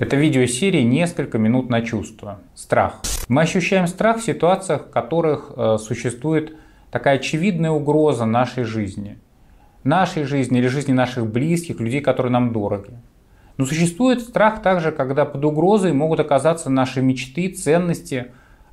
Это видеосерия «Несколько минут на чувство». Страх. Мы ощущаем страх в ситуациях, в которых э, существует такая очевидная угроза нашей жизни. Нашей жизни или жизни наших близких, людей, которые нам дороги. Но существует страх также, когда под угрозой могут оказаться наши мечты, ценности,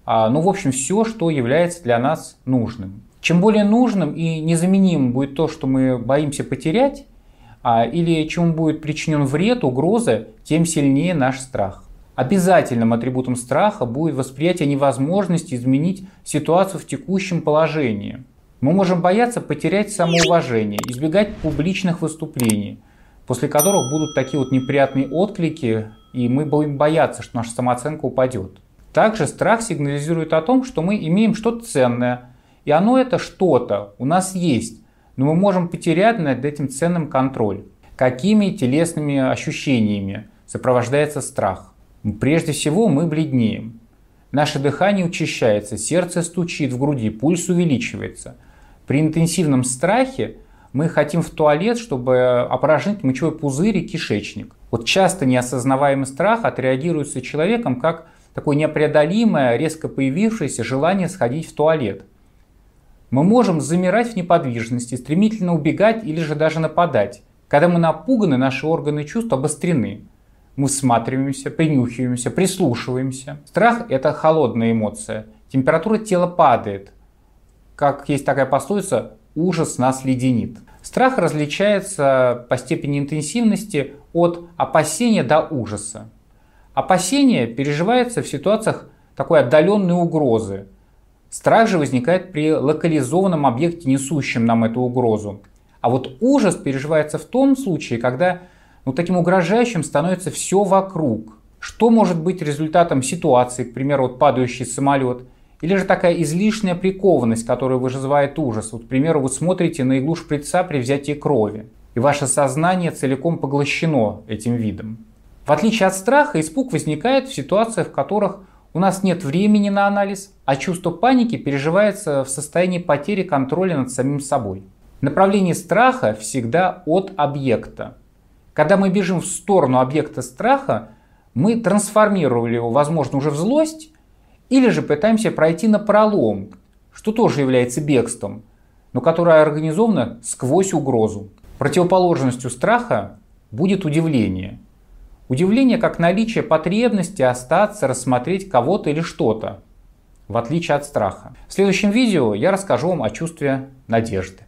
э, ну, в общем, все, что является для нас нужным. Чем более нужным и незаменимым будет то, что мы боимся потерять, а, или чему будет причинен вред, угроза, тем сильнее наш страх. Обязательным атрибутом страха будет восприятие невозможности изменить ситуацию в текущем положении. Мы можем бояться потерять самоуважение, избегать публичных выступлений, после которых будут такие вот неприятные отклики, и мы будем бояться, что наша самооценка упадет. Также страх сигнализирует о том, что мы имеем что-то ценное, и оно это что-то у нас есть, но мы можем потерять над этим ценным контроль. Какими телесными ощущениями сопровождается страх? Прежде всего мы бледнеем. Наше дыхание учащается, сердце стучит в груди, пульс увеличивается. При интенсивном страхе мы хотим в туалет, чтобы опорожнить мочевой пузырь и кишечник. Вот часто неосознаваемый страх отреагируется человеком как такое непреодолимое, резко появившееся желание сходить в туалет – мы можем замирать в неподвижности, стремительно убегать или же даже нападать. Когда мы напуганы, наши органы чувств обострены. Мы всматриваемся, принюхиваемся, прислушиваемся. Страх – это холодная эмоция. Температура тела падает. Как есть такая пословица «ужас нас леденит». Страх различается по степени интенсивности от опасения до ужаса. Опасение переживается в ситуациях такой отдаленной угрозы – Страх же возникает при локализованном объекте, несущем нам эту угрозу. А вот ужас переживается в том случае, когда ну, таким угрожающим становится все вокруг. Что может быть результатом ситуации, к примеру, вот падающий самолет, или же такая излишняя прикованность, которая вызывает ужас. Вот, к примеру, вы смотрите на иглу шприца при взятии крови, и ваше сознание целиком поглощено этим видом. В отличие от страха, испуг возникает в ситуациях, в которых у нас нет времени на анализ, а чувство паники переживается в состоянии потери контроля над самим собой. Направление страха всегда от объекта. Когда мы бежим в сторону объекта страха, мы трансформировали его, возможно, уже в злость, или же пытаемся пройти на пролом, что тоже является бегством, но которое организовано сквозь угрозу. Противоположностью страха будет удивление – Удивление как наличие потребности остаться, рассмотреть кого-то или что-то, в отличие от страха. В следующем видео я расскажу вам о чувстве надежды.